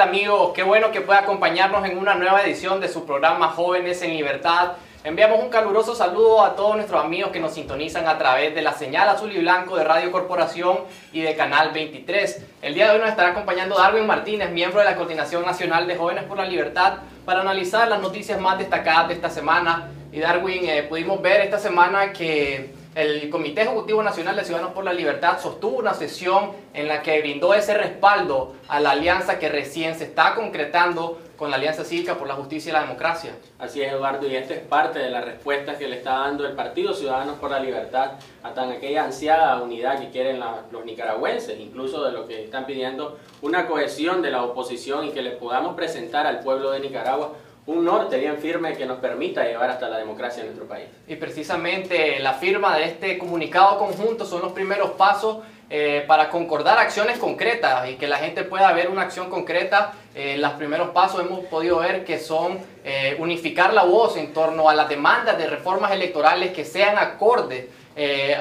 amigos? Qué bueno que pueda acompañarnos en una nueva edición de su programa Jóvenes en Libertad. Enviamos un caluroso saludo a todos nuestros amigos que nos sintonizan a través de la señal azul y blanco de Radio Corporación y de Canal 23. El día de hoy nos estará acompañando Darwin Martínez, miembro de la Coordinación Nacional de Jóvenes por la Libertad, para analizar las noticias más destacadas de esta semana. Y Darwin, eh, pudimos ver esta semana que el Comité Ejecutivo Nacional de Ciudadanos por la Libertad sostuvo una sesión en la que brindó ese respaldo a la alianza que recién se está concretando con la Alianza Cívica por la Justicia y la Democracia. Así es, Eduardo, y esta es parte de la respuesta que le está dando el Partido Ciudadanos por la Libertad a tan aquella ansiada unidad que quieren los nicaragüenses, incluso de lo que están pidiendo una cohesión de la oposición y que le podamos presentar al pueblo de Nicaragua un norte bien firme que nos permita llevar hasta la democracia en nuestro país. Y precisamente la firma de este comunicado conjunto son los primeros pasos eh, para concordar acciones concretas y que la gente pueda ver una acción concreta. Eh, los primeros pasos hemos podido ver que son eh, unificar la voz en torno a las demandas de reformas electorales que sean acordes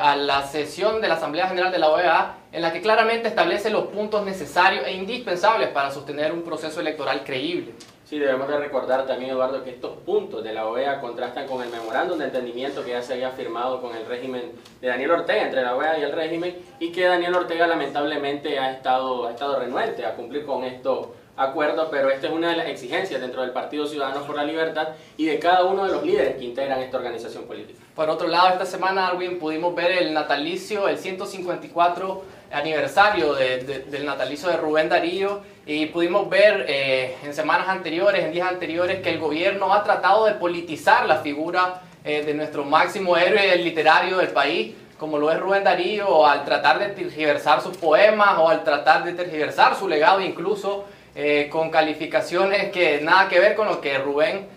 a la sesión de la Asamblea General de la OEA, en la que claramente establece los puntos necesarios e indispensables para sostener un proceso electoral creíble. Sí, debemos de recordar también, Eduardo, que estos puntos de la OEA contrastan con el memorándum de entendimiento que ya se había firmado con el régimen de Daniel Ortega, entre la OEA y el régimen, y que Daniel Ortega lamentablemente ha estado, ha estado renuente a cumplir con estos acuerdos, pero esta es una de las exigencias dentro del Partido Ciudadanos por la Libertad y de cada uno de los líderes que integran esta organización política. Por otro lado, esta semana, Arwin, pudimos ver el natalicio, el 154 aniversario del natalicio de Rubén Darío y pudimos ver eh, en semanas anteriores, en días anteriores, que el gobierno ha tratado de politizar la figura eh, de nuestro máximo héroe literario del país, como lo es Rubén Darío, al tratar de tergiversar sus poemas o al tratar de tergiversar su legado incluso eh, con calificaciones que nada que ver con lo que Rubén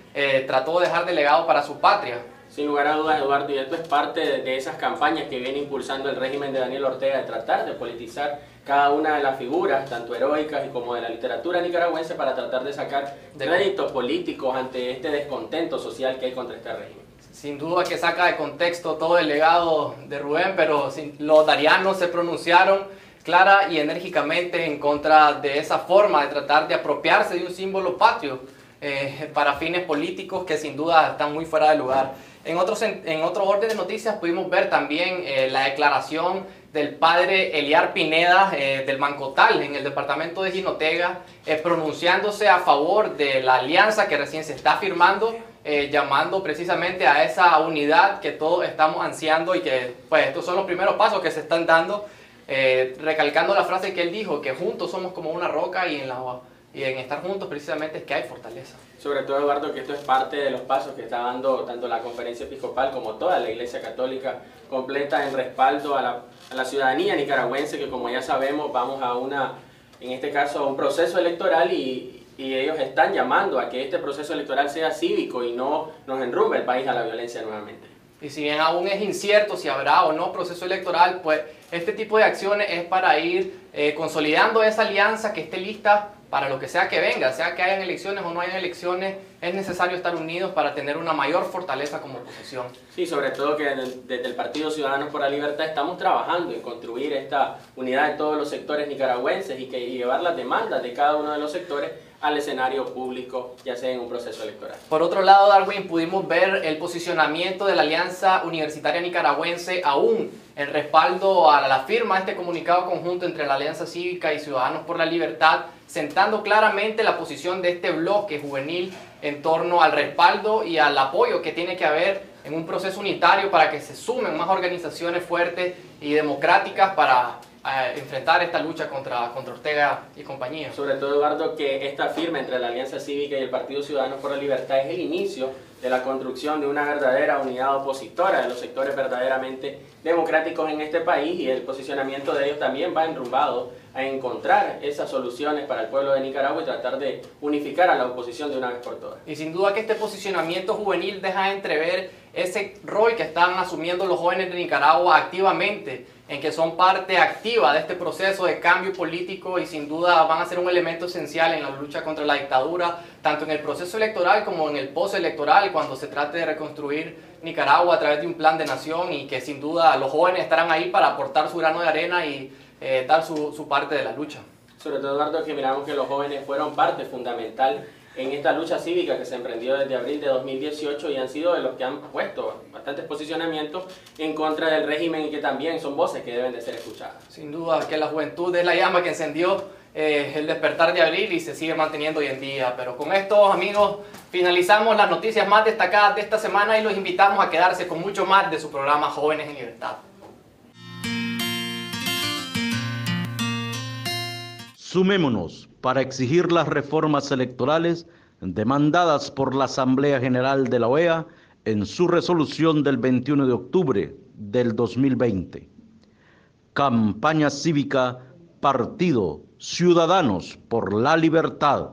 trató de dejar de legado para su patria. Sin lugar a dudas, Eduardo, y esto es parte de, esas campañas que viene impulsando el régimen de Daniel Ortega de tratar de politizar cada una de las figuras, tanto heroicas y como de la literatura nicaragüense, para tratar de sacar créditos políticos ante este descontento social que hay contra este régimen. Sin duda que saca de contexto todo el legado de Rubén, pero los darianos se pronunciaron clara y enérgicamente en contra de esa forma de tratar de apropiarse de un símbolo patrio eh, para fines políticos que sin duda están muy fuera de lugar. En, otros, en otro orden de noticias pudimos ver también eh, la declaración del padre Eliar Pineda eh, del Mancotal en el departamento de Jinotega, eh, pronunciándose a favor de la alianza que recién se está firmando, llamando precisamente a esa unidad que todos estamos ansiando y que pues estos son los primeros pasos que se están dando, recalcando la frase que él dijo, que juntos somos como una roca y en la y en estar juntos precisamente es que hay fortaleza. Sobre todo, Eduardo, que esto es parte de los pasos que está dando tanto la conferencia episcopal como toda la Iglesia Católica completa en respaldo a la, a la ciudadanía nicaragüense, que como ya sabemos vamos a una, en este caso, a un proceso electoral y, y ellos están llamando a que este proceso electoral sea cívico y no nos enrumbe el país a la violencia nuevamente. Y si bien aún es incierto si habrá o no proceso electoral, pues este tipo de acciones es para ir eh, consolidando esa alianza que esté lista para lo que sea que venga, sea que hayan elecciones o no hayan elecciones, es necesario estar unidos para tener una mayor fortaleza como oposición. Sí, sobre todo que desde el Partido Ciudadanos por la Libertad estamos trabajando en construir esta unidad de todos los sectores nicaragüenses y que llevar las demandas de cada uno de los sectores al escenario público, ya sea en un proceso electoral. Por otro lado, Darwin, pudimos ver el posicionamiento de la Alianza Universitaria Nicaragüense aún en respaldo a la firma de este comunicado conjunto entre la Alianza Cívica y Ciudadanos por la Libertad, sentando claramente la posición de este bloque juvenil en torno al respaldo y al apoyo que tiene que haber en un proceso unitario para que se sumen más organizaciones fuertes y democráticas para a enfrentar esta lucha contra, contra Ortega y compañía. Sobre todo, Eduardo, que esta firma entre la Alianza Cívica y el Partido Ciudadano por la Libertad es el inicio de la construcción de una verdadera unidad opositora de los sectores verdaderamente democráticos en este país y el posicionamiento de ellos también va enrumbado a encontrar esas soluciones para el pueblo de Nicaragua y tratar de unificar a la oposición de una vez por todas. Y sin duda que este posicionamiento juvenil deja entrever ese rol que están asumiendo los jóvenes de Nicaragua activamente en que son parte activa de este proceso de cambio político y sin duda van a ser un elemento esencial en la lucha contra la dictadura, tanto en el proceso electoral como en el postelectoral, cuando se trate de reconstruir Nicaragua a través de un plan de nación y que sin duda los jóvenes estarán ahí para aportar su grano de arena y eh, dar su, su parte de la lucha. Sobre todo, Eduardo, que miramos que los jóvenes fueron parte fundamental en esta lucha cívica que se emprendió desde abril de 2018 y han sido de los que han puesto bastantes posicionamientos en contra del régimen y que también son voces que deben de ser escuchadas. Sin duda que la juventud es la llama que encendió eh, el despertar de abril y se sigue manteniendo hoy en día. Pero con esto, amigos, finalizamos las noticias más destacadas de esta semana y los invitamos a quedarse con mucho más de su programa Jóvenes en Libertad. Sumémonos para exigir las reformas electorales demandadas por la Asamblea General de la OEA en su resolución del 21 de octubre del 2020. Campaña cívica Partido Ciudadanos por la Libertad.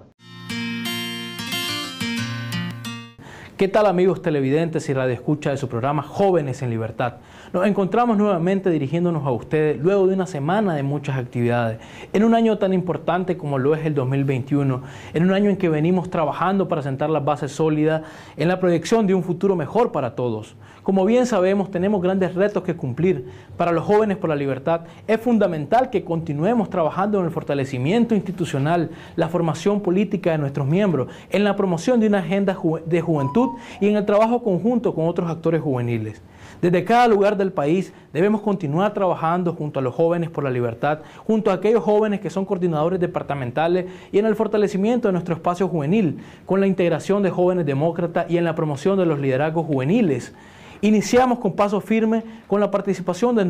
¿Qué tal amigos televidentes y radioescucha de su programa Jóvenes en Libertad? Nos encontramos nuevamente dirigiéndonos a ustedes luego de una semana de muchas actividades, en un año tan importante como lo es el 2021, en un año en que venimos trabajando para sentar las bases sólidas en la proyección de un futuro mejor para todos. Como bien sabemos, tenemos grandes retos que cumplir. Para los jóvenes por la libertad es fundamental que continuemos trabajando en el fortalecimiento institucional, la formación política de nuestros miembros, en la promoción de una agenda de juventud y en el trabajo conjunto con otros actores juveniles. Desde cada lugar del país debemos continuar trabajando junto a los jóvenes por la libertad, junto a aquellos jóvenes que son coordinadores departamentales y en el fortalecimiento de nuestro espacio juvenil, con la integración de jóvenes demócratas y en la promoción de los liderazgos juveniles. Iniciamos con paso firme con la participación de,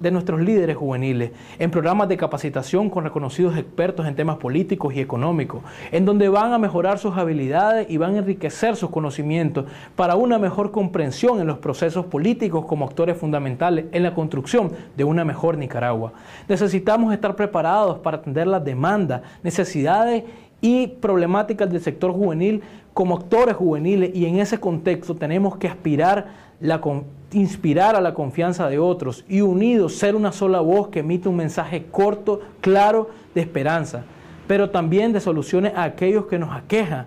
de, nuestros líderes juveniles en programas de capacitación con reconocidos expertos en temas políticos y económicos, en donde van a mejorar sus habilidades y van a enriquecer sus conocimientos para una mejor comprensión en los procesos políticos como actores fundamentales en la construcción de una mejor Nicaragua. Necesitamos estar preparados para atender las demandas, necesidades y problemáticas del sector juvenil como actores juveniles y en ese contexto tenemos que aspirar la, inspirar a la confianza de otros y unidos ser una sola voz que emite un mensaje corto, claro, de esperanza, pero también de soluciones a aquellos que nos aquejan,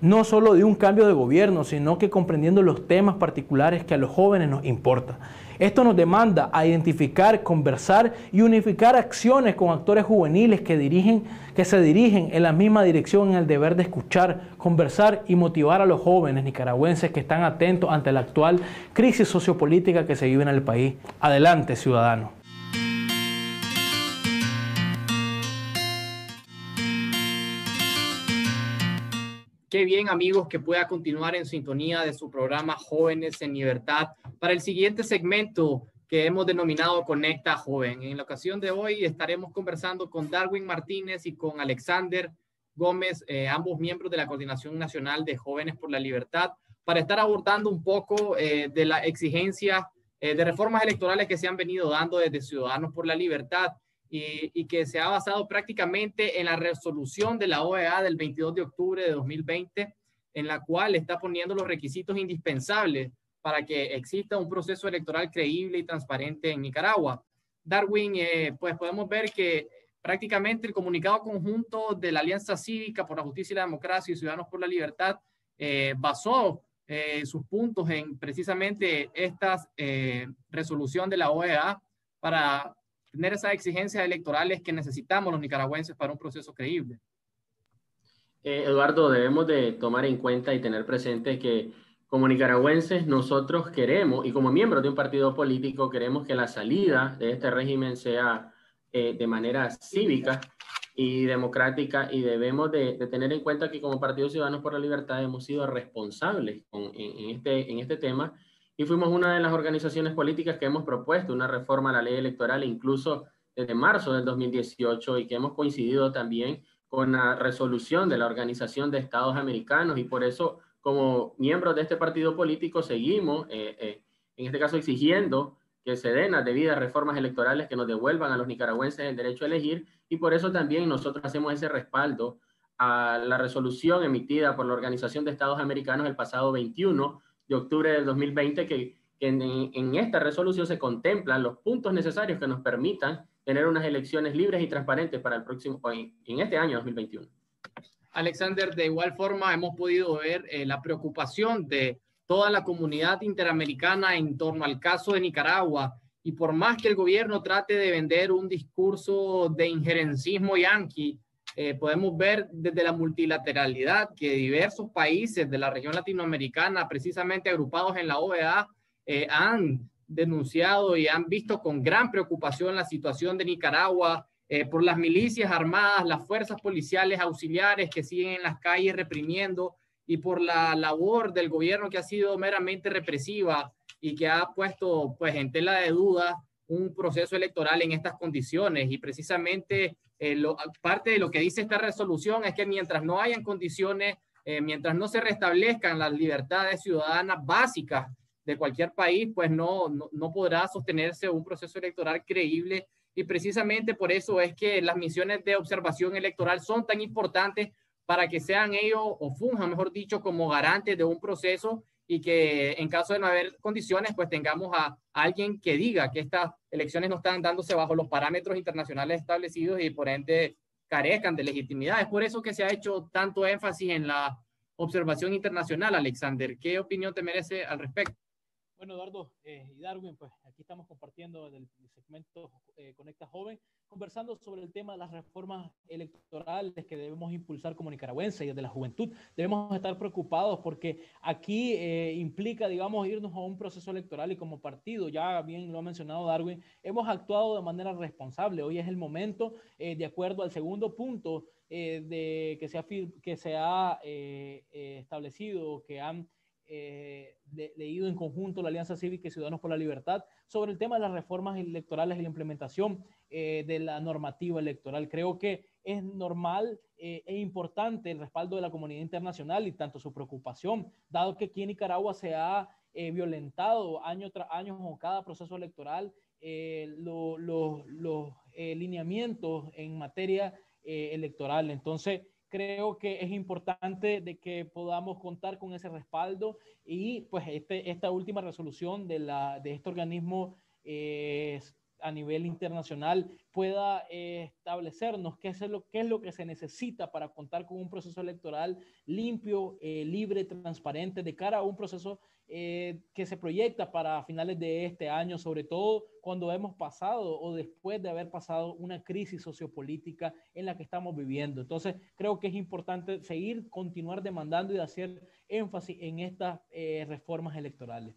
no solo de un cambio de gobierno, sino que comprendiendo los temas particulares que a los jóvenes nos importan. Esto nos demanda a identificar, conversar y unificar acciones con actores juveniles que, dirigen, que se dirigen en la misma dirección en el deber de escuchar, conversar y motivar a los jóvenes nicaragüenses que están atentos ante la actual crisis sociopolítica que se vive en el país. Adelante, ciudadanos. Qué bien amigos que pueda continuar en sintonía de su programa Jóvenes en Libertad para el siguiente segmento que hemos denominado Conecta Joven. En la ocasión de hoy estaremos conversando con Darwin Martínez y con Alexander Gómez, eh, ambos miembros de la Coordinación Nacional de Jóvenes por la Libertad, para estar abordando un poco eh, de la exigencia eh, de reformas electorales que se han venido dando desde Ciudadanos por la Libertad y, que se ha basado prácticamente en la resolución de la OEA del 22 de octubre de 2020, en la cual está poniendo los requisitos indispensables para que exista un proceso electoral creíble y transparente en Nicaragua. Darwin, eh, pues podemos ver que prácticamente el comunicado conjunto de la Alianza Cívica por la Justicia y la Democracia y Ciudadanos por la Libertad eh, basó eh, sus puntos en precisamente esta resolución de la OEA para tener esas exigencias electorales que necesitamos los nicaragüenses para un proceso creíble. Eduardo, debemos de tomar en cuenta y tener presente que como nicaragüenses nosotros queremos, y como miembros de un partido político, queremos que la salida de este régimen sea eh, de manera cívica y democrática y debemos de, tener en cuenta que como Partido Ciudadanos por la Libertad hemos sido responsables en, este, en este tema y fuimos una de las organizaciones políticas que hemos propuesto una reforma a la ley electoral incluso desde marzo del 2018 y que hemos coincidido también con la resolución de la Organización de Estados Americanos y por eso como miembros de este partido político seguimos, eh, eh, en este caso exigiendo que se den las debidas reformas electorales que nos devuelvan a los nicaragüenses el derecho a elegir y por eso también nosotros hacemos ese respaldo a la resolución emitida por la Organización de Estados Americanos el pasado 21 de octubre del 2020 que, en, esta resolución se contemplan los puntos necesarios que nos permitan tener unas elecciones libres y transparentes para el próximo, en este año 2021. Alexander, de igual forma hemos podido ver eh, la preocupación de toda la comunidad interamericana en torno al caso de Nicaragua. Y por más que el gobierno trate de vender un discurso de injerencismo yanqui, eh, podemos ver desde la multilateralidad que diversos países de la región latinoamericana, precisamente agrupados en la OEA, eh, han denunciado y han visto con gran preocupación la situación de Nicaragua eh, por las milicias armadas, las fuerzas policiales auxiliares que siguen en las calles reprimiendo y por la labor del gobierno que ha sido meramente represiva y que ha puesto pues en tela de duda un proceso electoral en estas condiciones. Y precisamente eh, lo, parte de lo que dice esta resolución es que mientras no hayan condiciones, eh, mientras no se restablezcan las libertades ciudadanas básicas de cualquier país, pues no, no, no podrá sostenerse un proceso electoral creíble y precisamente por eso es que las misiones de observación electoral son tan importantes para que sean ellos o funjan, mejor dicho, como garantes de un proceso y que en caso de no haber condiciones, pues tengamos a, alguien que diga que estas elecciones no están dándose bajo los parámetros internacionales establecidos y por ende carezcan de legitimidad. Es por eso que se ha hecho tanto énfasis en la observación internacional, Alexander. ¿Qué opinión te merece al respecto? Bueno, Eduardo eh, y Darwin, pues aquí estamos compartiendo el, segmento eh, Conecta Joven, conversando sobre el tema de las reformas electorales que debemos impulsar como nicaragüenses y desde la juventud. Debemos estar preocupados porque aquí eh, implica, digamos, irnos a un proceso electoral y como partido, ya bien lo ha mencionado Darwin, hemos actuado de manera responsable. Hoy es el momento, de acuerdo al segundo punto de, que se ha, que se ha establecido, que han eh, leído en conjunto la Alianza Cívica y Ciudadanos por la Libertad sobre el tema de las reformas electorales y la implementación eh, de la normativa electoral. Creo que es normal eh, e importante el respaldo de la comunidad internacional y tanto su preocupación, dado que aquí en Nicaragua se ha violentado año tras año con cada proceso electoral los lineamientos en materia electoral. Entonces, creo que es importante de que podamos contar con ese respaldo y pues este, esta última resolución de, la, de este organismo eh, a nivel internacional pueda eh, establecernos qué es, lo, qué es lo que se necesita para contar con un proceso electoral limpio, eh, libre, transparente, de cara a un proceso eh, que se proyecta para finales de este año, sobre todo cuando hemos pasado o después de haber pasado una crisis sociopolítica en la que estamos viviendo. Entonces, creo que es importante seguir, continuar demandando y hacer énfasis en estas eh, reformas electorales.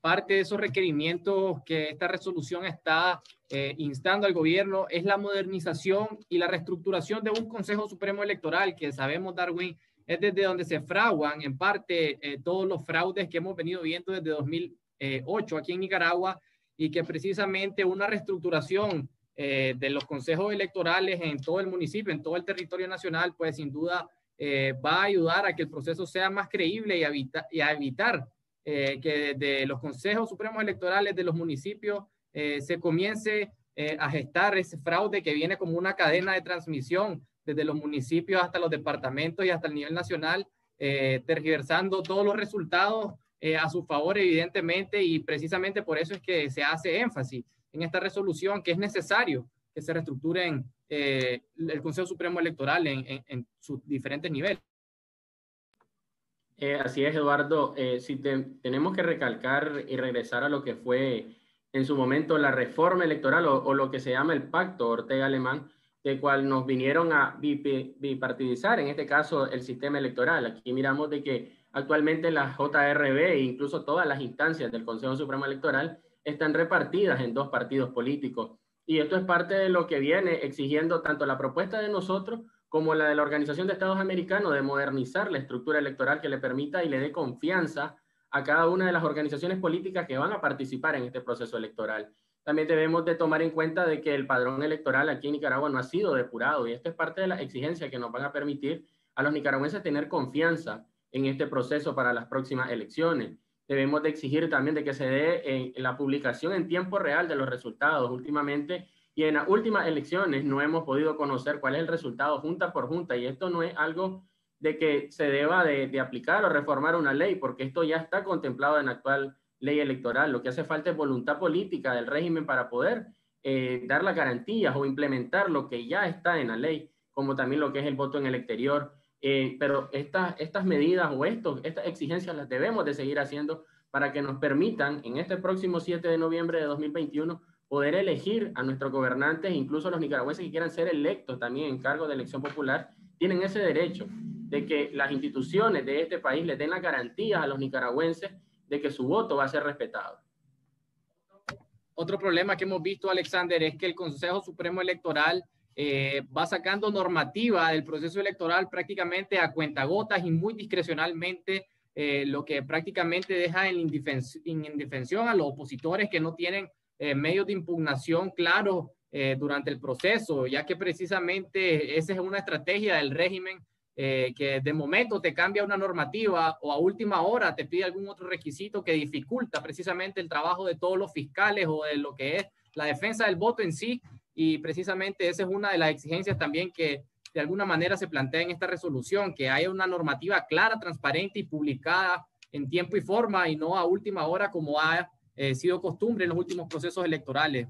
Parte de esos requerimientos que esta resolución está eh, instando al gobierno es la modernización y la reestructuración de un Consejo Supremo Electoral que sabemos, Darwin, es desde donde se fraguan en parte eh, todos los fraudes que hemos venido viendo desde 2008 aquí en Nicaragua y que precisamente una reestructuración eh, de los consejos electorales en todo el municipio, en todo el territorio nacional, pues sin duda eh, va a ayudar a que el proceso sea más creíble y, y a evitar que desde los consejos supremos electorales de los municipios se comience a gestar ese fraude que viene como una cadena de transmisión desde los municipios hasta los departamentos y hasta el nivel nacional, eh, tergiversando todos los resultados eh, a su favor, evidentemente, y precisamente por eso es que se hace énfasis en esta resolución que es necesario que se reestructure eh, el Consejo Supremo Electoral en, en, sus diferentes niveles. así es, Eduardo. si tenemos que recalcar y regresar a lo que fue en su momento la reforma electoral o, lo que se llama el pacto Ortega-Alemán, de cual nos vinieron a bipartidizar, en este caso el sistema electoral. Aquí miramos de que actualmente la JRB e incluso todas las instancias del Consejo Supremo Electoral están repartidas en dos partidos políticos. Y esto es parte de lo que viene exigiendo tanto la propuesta de nosotros como la de la Organización de Estados Americanos de modernizar la estructura electoral que le permita y le dé confianza a cada una de las organizaciones políticas que van a participar en este proceso electoral también debemos de tomar en cuenta de que el padrón electoral aquí en Nicaragua no ha sido depurado y esto es parte de la exigencia que nos van a permitir a los nicaragüenses tener confianza en este proceso para las próximas elecciones. Debemos de exigir también de que se dé en, la publicación en tiempo real de los resultados. Últimamente y en las últimas elecciones no hemos podido conocer cuál es el resultado junta por junta y esto no es algo de que se deba de, aplicar o reformar una ley porque esto ya está contemplado en la actual ley electoral. Lo que hace falta es voluntad política del régimen para poder eh, dar las garantías o implementar lo que ya está en la ley, como también lo que es el voto en el exterior. Eh, pero estas, estas medidas o estos, estas exigencias las debemos de seguir haciendo para que nos permitan en este próximo 7 de noviembre de 2021 poder elegir a nuestros gobernantes, incluso los nicaragüenses que quieran ser electos también en cargo de elección popular, tienen ese derecho de que las instituciones de este país les den las garantías a los nicaragüenses de que su voto va a ser respetado. Otro problema que hemos visto, Alexander, es que el Consejo Supremo Electoral eh, va sacando normativa del proceso electoral prácticamente a cuentagotas y muy discrecionalmente, eh, lo que prácticamente deja en indefensión a los opositores que no tienen eh, medios de impugnación claros durante el proceso, ya que precisamente esa es una estrategia del régimen eh, que de momento te cambia una normativa o a última hora te pide algún otro requisito que dificulta precisamente el trabajo de todos los fiscales o de lo que es la defensa del voto en sí. Y precisamente esa es una de las exigencias también que de alguna manera se plantea en esta resolución, que haya una normativa clara, transparente y publicada en tiempo y forma y no a última hora como ha eh, sido costumbre en los últimos procesos electorales.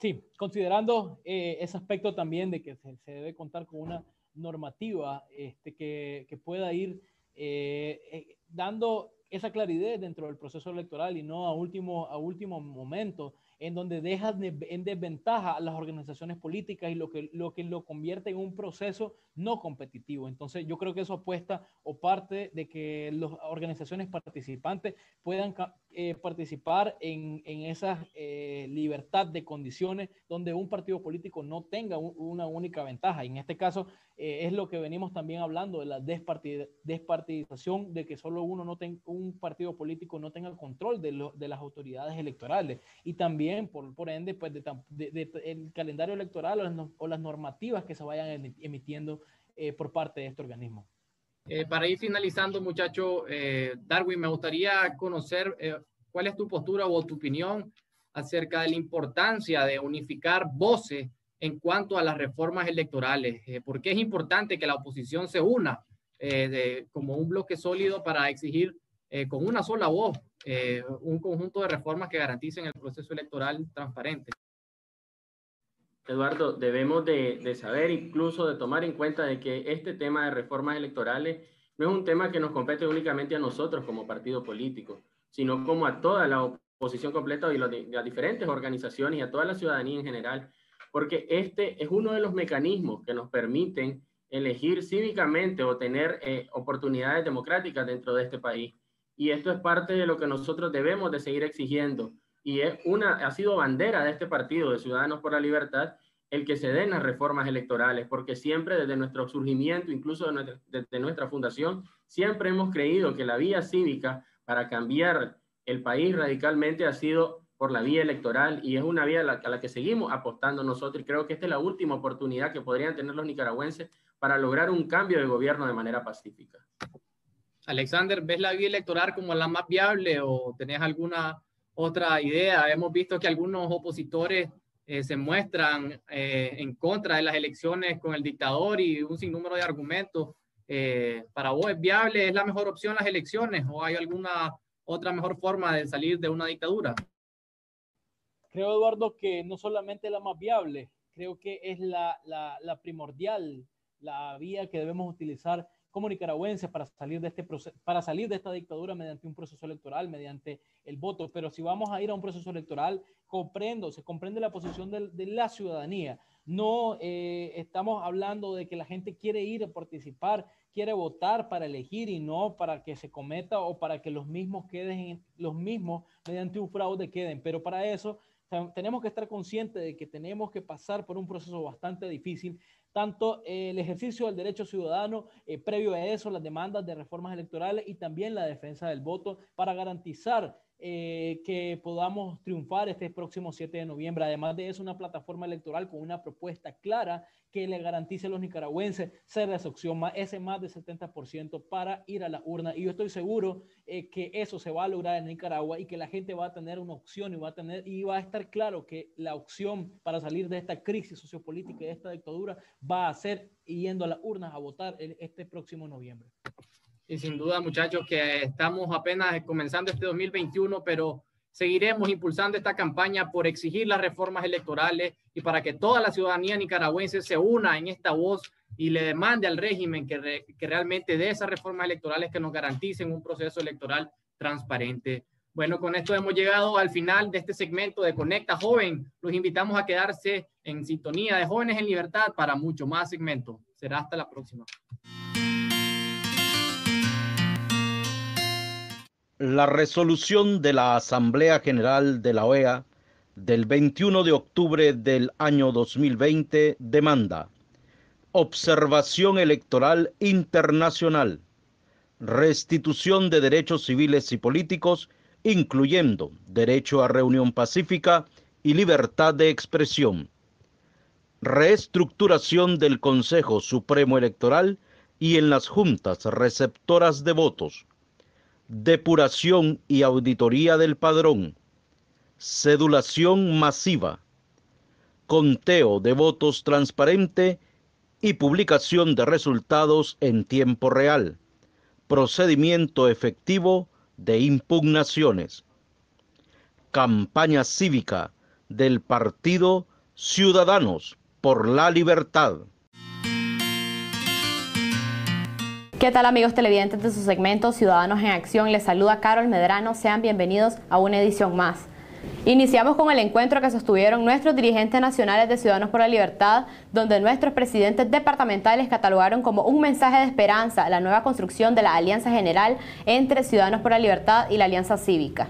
Sí, considerando eh, ese aspecto también de que se debe contar con una normativa este, que, que pueda ir eh, eh, dando esa claridad dentro del proceso electoral y no a último, a último momento en donde dejas en desventaja a las organizaciones políticas y lo que, lo que lo convierte en un proceso no competitivo. Entonces, yo creo que eso apuesta o parte de que las organizaciones participantes puedan eh, participar en, en esa eh, libertad de condiciones donde un partido político no tenga una única ventaja. Y en este caso, eh, es lo que venimos también hablando de la despartidización, de que solo uno no tenga, un partido político no tenga control de, de las autoridades electorales. Y también por, por ende, pues, de, el calendario electoral o las, normativas que se vayan emitiendo eh, por parte de este organismo. Eh, para ir finalizando, muchacho, eh, Darwin, me gustaría conocer cuál es tu postura o tu opinión acerca de la importancia de unificar voces en cuanto a las reformas electorales. ¿Por qué es importante que la oposición se una como un bloque sólido para exigir con una sola voz eh, un conjunto de reformas que garanticen el proceso electoral transparente. Eduardo, debemos de, saber, incluso de tomar en cuenta de que este tema de reformas electorales no es un tema que nos compete únicamente a nosotros como partido político, sino como a toda la oposición completa y las diferentes organizaciones y a toda la ciudadanía en general, porque este es uno de los mecanismos que nos permiten elegir cívicamente o tener eh, oportunidades democráticas dentro de este país y esto es parte de lo que nosotros debemos de seguir exigiendo y es una ha sido bandera de este partido de Ciudadanos por la Libertad el que se den las reformas electorales, porque siempre desde nuestro surgimiento, incluso desde nuestra fundación, siempre hemos creído que la vía cívica para cambiar el país radicalmente ha sido por la vía electoral y es una vía a la, a la, que seguimos apostando nosotros y creo que esta es la última oportunidad que podrían tener los nicaragüenses para lograr un cambio de gobierno de manera pacífica. Alexander, ¿ves la vía electoral como la más viable o tenés alguna otra idea? Hemos visto que algunos opositores eh, se muestran eh, en contra de las elecciones con el dictador y un sinnúmero de argumentos. Eh, ¿Para vos es viable, es la mejor opción las elecciones o hay alguna otra mejor forma de salir de una dictadura? Creo, Eduardo, que no solamente la más viable, creo que es la, primordial, la vía que debemos utilizar como nicaragüenses para salir de este proceso, para salir de esta dictadura mediante un proceso electoral, mediante el voto. Pero si vamos a ir a un proceso electoral, comprendo, se comprende la posición de, la ciudadanía. No eh, estamos hablando de que la gente quiere ir a participar, quiere votar para elegir y no para que se cometa o para que los mismos queden, los mismos mediante un fraude queden. Pero para eso tenemos que estar conscientes de que tenemos que pasar por un proceso bastante difícil tanto el ejercicio del derecho ciudadano, eh, previo a eso, las demandas de reformas electorales y también la defensa del voto para garantizar eh, que podamos triunfar este próximo 7 de noviembre. Además de eso, una plataforma electoral con una propuesta clara que le garantice a los nicaragüenses ser esa opción, ese más del 70% para ir a la urna. Y yo estoy seguro eh, que eso se va a lograr en Nicaragua y que la gente va a tener una opción y va a, tener, y va a estar claro que la opción para salir de esta crisis sociopolítica y de esta dictadura va a ser yendo a las urnas a votar este próximo noviembre. Y sin duda, muchachos, que estamos apenas comenzando este 2021, pero seguiremos impulsando esta campaña por exigir las reformas electorales y para que toda la ciudadanía nicaragüense se una en esta voz y le demande al régimen que, que realmente dé esas reformas electorales que nos garanticen un proceso electoral transparente. Bueno, con esto hemos llegado al final de este segmento de Conecta Joven. Los invitamos a quedarse en sintonía de Jóvenes en Libertad para mucho más segmentos. Será hasta la próxima. La resolución de la Asamblea General de la OEA del 21 de octubre del año 2020 demanda observación electoral internacional, restitución de derechos civiles y políticos, incluyendo derecho a reunión pacífica y libertad de expresión, reestructuración del Consejo Supremo Electoral y en las juntas receptoras de votos, depuración y auditoría del padrón, cedulación masiva, conteo de votos transparente y publicación de resultados en tiempo real, procedimiento efectivo de impugnaciones, campaña cívica del Partido Ciudadanos por la Libertad. ¿Qué tal amigos televidentes de su segmento Ciudadanos en Acción? Les saluda Carol Medrano. Sean bienvenidos a una edición más. Iniciamos con el encuentro que sostuvieron nuestros dirigentes nacionales de Ciudadanos por la Libertad, donde nuestros presidentes departamentales catalogaron como un mensaje de esperanza la nueva construcción de la Alianza General entre Ciudadanos por la Libertad y la Alianza Cívica.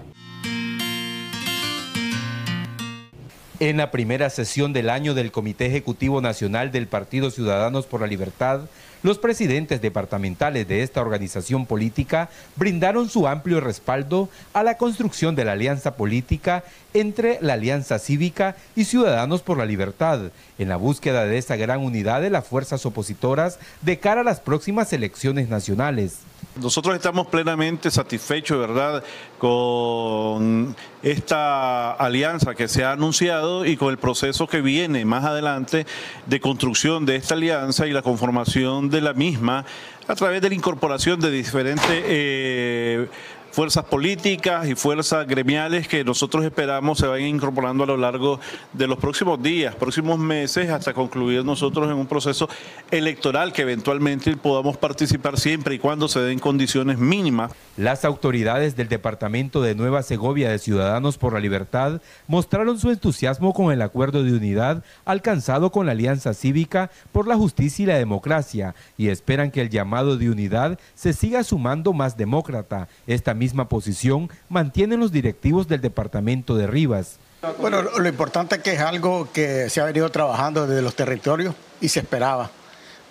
En la primera sesión del año del Comité Ejecutivo Nacional del Partido Ciudadanos por la Libertad, los presidentes departamentales de esta organización política brindaron su amplio respaldo a la construcción de la alianza política entre la Alianza Cívica y Ciudadanos por la Libertad, en la búsqueda de esa gran unidad de las fuerzas opositoras de cara a las próximas elecciones nacionales. Nosotros estamos plenamente satisfechos, ¿verdad?, con esta alianza que se ha anunciado y con el proceso que viene más adelante de construcción de esta alianza y la conformación de la misma a través de la incorporación de diferentes eh, fuerzas políticas y fuerzas gremiales que nosotros esperamos se vayan incorporando a lo largo de los próximos días, próximos meses, hasta concluir nosotros en un proceso electoral que eventualmente podamos participar siempre y cuando se den condiciones mínimas. Las autoridades del Departamento de Nueva Segovia de Ciudadanos por la Libertad mostraron su entusiasmo con el acuerdo de unidad alcanzado con la Alianza Cívica por la Justicia y la Democracia y esperan que el llamado de unidad se siga sumando más demócrata. Esta misma posición mantienen los directivos del departamento de Rivas. Bueno, lo importante es que es algo que se ha venido trabajando desde los territorios y se esperaba,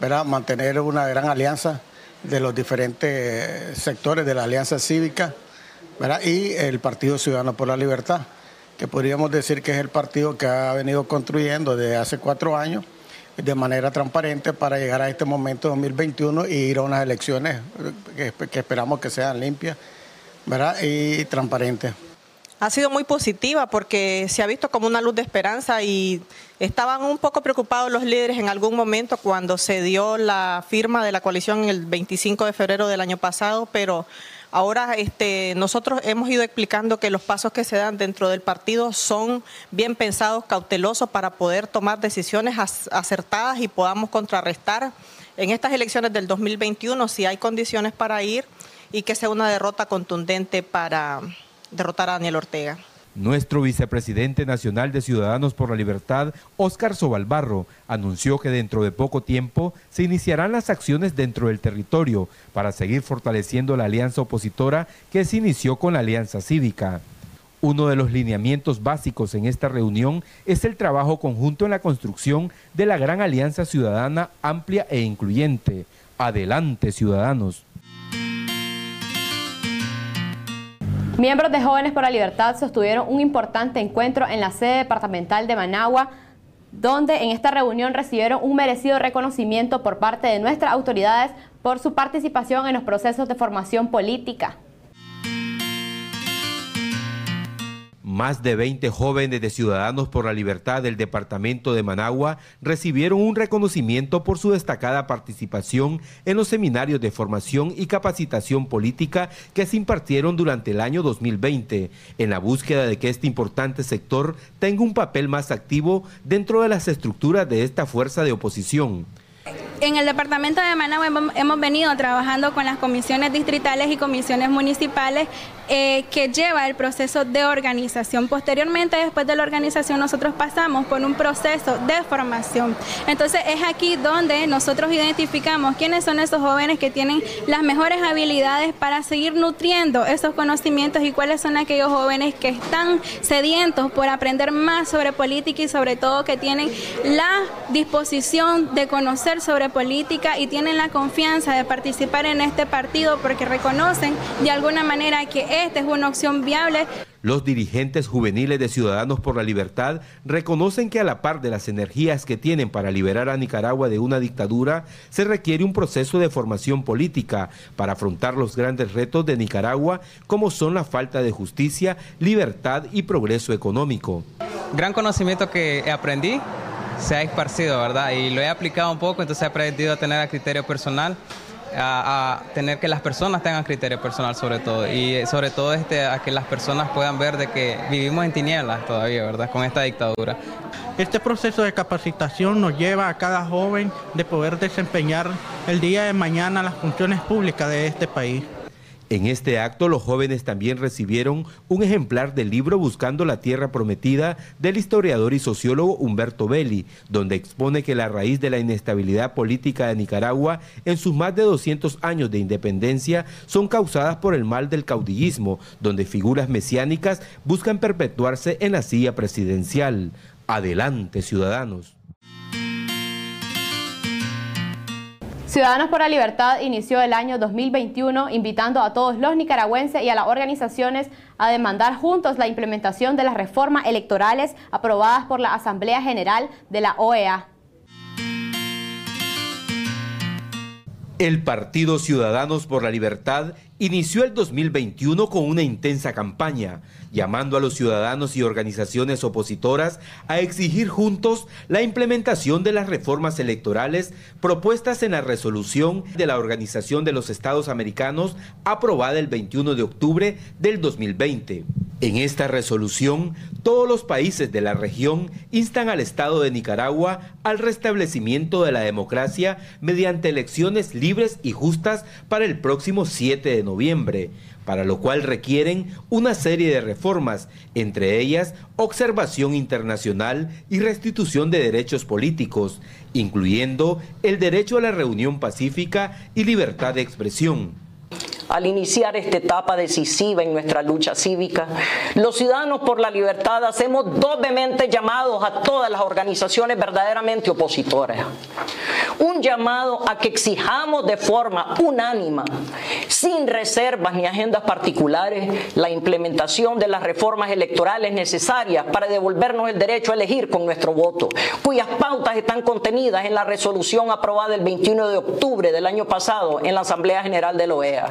¿verdad? Mantener una gran alianza de los diferentes sectores de la alianza cívica, ¿verdad? Y el Partido Ciudadano por la Libertad, que podríamos decir que es el partido que ha venido construyendo desde hace cuatro años de manera transparente para llegar a este momento 2021 y ir a unas elecciones que, que esperamos que sean limpias ¿verdad? y transparente. Ha sido muy positiva porque se ha visto como una luz de esperanza y estaban un poco preocupados los líderes en algún momento cuando se dio la firma de la coalición el 25 de febrero del año pasado, pero ahora este, nosotros hemos ido explicando que los pasos que se dan dentro del partido son bien pensados, cautelosos para poder tomar decisiones acertadas y podamos contrarrestar en estas elecciones del 2021 si hay condiciones para ir y que sea una derrota contundente para derrotar a Daniel Ortega. Nuestro vicepresidente nacional de Ciudadanos por la Libertad, Óscar Sobalbarro, anunció que dentro de poco tiempo se iniciarán las acciones dentro del territorio para seguir fortaleciendo la alianza opositora que se inició con la Alianza Cívica. Uno de los lineamientos básicos en esta reunión es el trabajo conjunto en la construcción de la gran alianza ciudadana amplia e incluyente. Adelante, ciudadanos. Miembros de Jóvenes por la Libertad sostuvieron un importante encuentro en la sede departamental de Managua, donde en esta reunión recibieron un merecido reconocimiento por parte de nuestras autoridades por su participación en los procesos de formación política. Más de 20 jóvenes de Ciudadanos por la Libertad del departamento de Managua recibieron un reconocimiento por su destacada participación en los seminarios de formación y capacitación política que se impartieron durante el año 2020, en la búsqueda de que este importante sector tenga un papel más activo dentro de las estructuras de esta fuerza de oposición. En el departamento de Managua hemos, venido trabajando con las comisiones distritales y comisiones municipales eh, que lleva el proceso de organización. Posteriormente, después de la organización, nosotros pasamos por un proceso de formación. Entonces es aquí donde nosotros identificamos quiénes son esos jóvenes que tienen las mejores habilidades para seguir nutriendo esos conocimientos y cuáles son aquellos jóvenes que están sedientos por aprender más sobre política y sobre todo que tienen la disposición de conocer sobre política y tienen la confianza de participar en este partido porque reconocen de alguna manera que esta es una opción viable. Los dirigentes juveniles de Ciudadanos por la Libertad reconocen que a la par de las energías que tienen para liberar a Nicaragua de una dictadura, se requiere un proceso de formación política para afrontar los grandes retos de Nicaragua como son la falta de justicia, libertad y progreso económico. Gran conocimiento que aprendí se ha esparcido, ¿verdad? Y lo he aplicado un poco, entonces he aprendido a tener a criterio personal a, tener que las personas tengan criterio personal sobre todo y eh, sobre todo este, a que las personas puedan ver de que vivimos en tinieblas todavía, ¿verdad? Con esta dictadura. Este proceso de capacitación nos lleva a cada joven de poder desempeñar el día de mañana las funciones públicas de este país. En este acto, los jóvenes también recibieron un ejemplar del libro Buscando la Tierra Prometida del historiador y sociólogo Humberto Belli, donde expone que la raíz de la inestabilidad política de Nicaragua en sus más de 200 años de independencia son causadas por el mal del caudillismo, donde figuras mesiánicas buscan perpetuarse en la silla presidencial. Adelante, ciudadanos. Ciudadanos por la Libertad inició el año 2021 invitando a todos los nicaragüenses y a las organizaciones a demandar juntos la implementación de las reformas electorales aprobadas por la Asamblea General de la OEA. El Partido Ciudadanos por la Libertad inició el 2021 con una intensa campaña, llamando a los ciudadanos y organizaciones opositoras a exigir juntos la implementación de las reformas electorales propuestas en la resolución de la Organización de los Estados Americanos aprobada el 21 de octubre del 2020. En esta resolución, todos los países de la región instan al Estado de Nicaragua al restablecimiento de la democracia mediante elecciones libres y justas para el próximo 7 de noviembre, para lo cual requieren una serie de reformas, entre ellas observación internacional y restitución de derechos políticos, incluyendo el derecho a la reunión pacífica y libertad de expresión. Al iniciar esta etapa decisiva en nuestra lucha cívica, los ciudadanos por la libertad hacemos dos vehementes llamados a todas las organizaciones verdaderamente opositoras. Un llamado a que exijamos de forma unánima, sin reservas ni agendas particulares, la implementación de las reformas electorales necesarias para devolvernos el derecho a elegir con nuestro voto, cuyas pautas están contenidas en la resolución aprobada el 21 de octubre del año pasado en la Asamblea General de la OEA.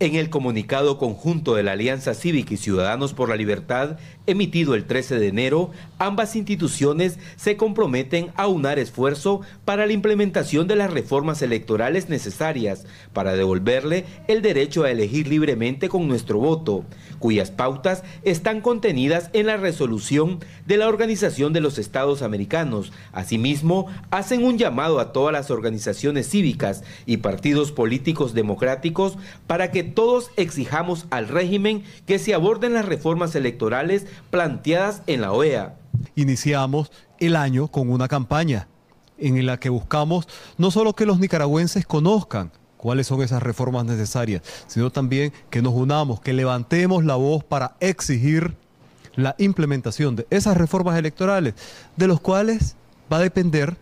En el comunicado conjunto de la Alianza Cívica y Ciudadanos por la Libertad, emitido el 13 de enero, ambas instituciones se comprometen a unar esfuerzo para la implementación de las reformas electorales necesarias para devolverle el derecho a elegir libremente con nuestro voto, cuyas pautas están contenidas en la resolución de la Organización de los Estados Americanos. Asimismo, hacen un llamado a todas las organizaciones cívicas y partidos políticos democráticos para que todos exijamos al régimen que se aborden las reformas electorales planteadas en la OEA. Iniciamos el año con una campaña en la que buscamos no solo que los nicaragüenses conozcan cuáles son esas reformas necesarias, sino también que nos unamos, que levantemos la voz para exigir la implementación de esas reformas electorales, de los cuales va a depender